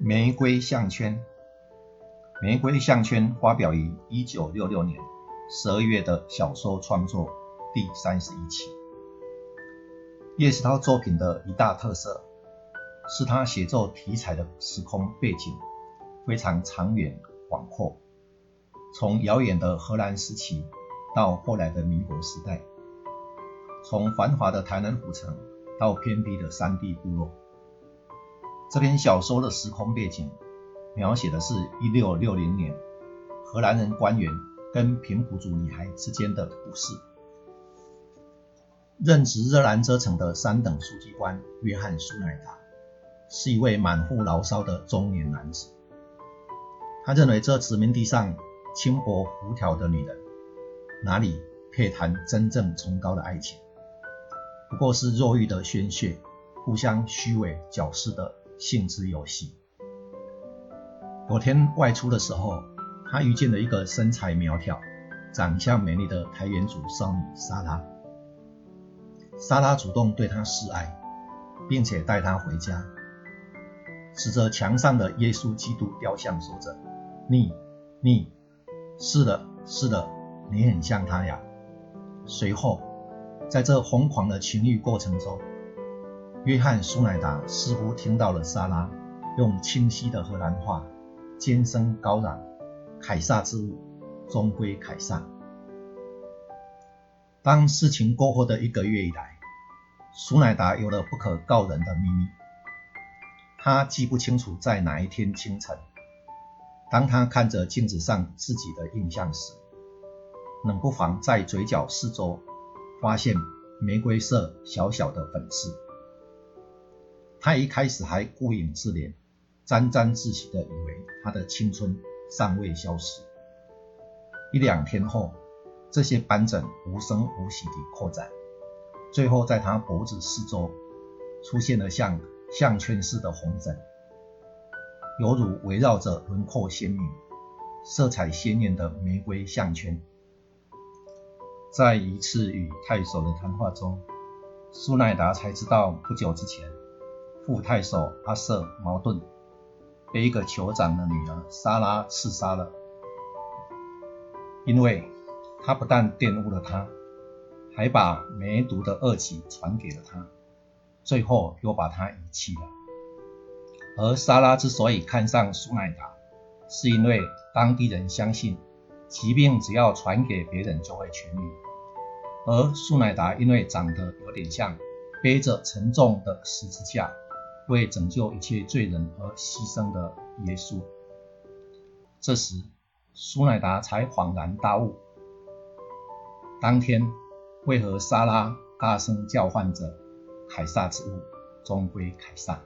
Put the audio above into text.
玫瑰项圈，玫瑰项圈发表于一九六六年十二月的小说创作第三十一期。叶石涛作品的一大特色，是他写作题材的时空背景非常长远广阔，从遥远的荷兰时期到后来的民国时代，从繁华的台南古城到偏僻的山地部落。这篇小说的时空背景，描写的是一六六零年荷兰人官员跟平埔族女孩之间的故事。任职热兰遮城的三等书记官约翰·苏乃达，是一位满腹牢骚的中年男子。他认为这殖民地上轻薄浮条的女人，哪里配谈真正崇高的爱情？不过是弱欲的宣泄，互相虚伪矫饰的。性之游戏。某天外出的时候，他遇见了一个身材苗条、长相美丽的台原族少女莎拉。莎拉主动对他示爱，并且带他回家，指着墙上的耶稣基督雕像说着：“你，你，是的，是的，你很像他呀。”随后，在这疯狂的情欲过程中，约翰·苏乃达似乎听到了莎拉用清晰的荷兰话尖声高嚷：“凯撒之物终归凯撒。”当事情过后的一个月以来，苏乃达有了不可告人的秘密。他记不清楚在哪一天清晨，当他看着镜子上自己的印象时，冷不防在嘴角四周发现玫瑰色小小的粉刺。他一开始还顾影自怜，沾沾自喜的以为他的青春尚未消失。一两天后，这些斑疹无声无息地扩展，最后在他脖子四周出现了像项圈似的红疹，犹如围绕着轮廓鲜明、色彩鲜艳的玫瑰项圈。在一次与太守的谈话中，苏乃达才知道，不久之前。副太守阿瑟·矛盾被一个酋长的女儿莎拉刺杀了，因为他不但玷污了她，还把梅毒的恶疾传给了她，最后又把她遗弃了。而莎拉之所以看上苏奈达，是因为当地人相信疾病只要传给别人就会痊愈，而苏乃达因为长得有点像背着沉重的十字架。为拯救一切罪人而牺牲的耶稣。这时，苏乃达才恍然大悟：当天为何莎拉大声叫唤着“凯撒之物终归凯撒”。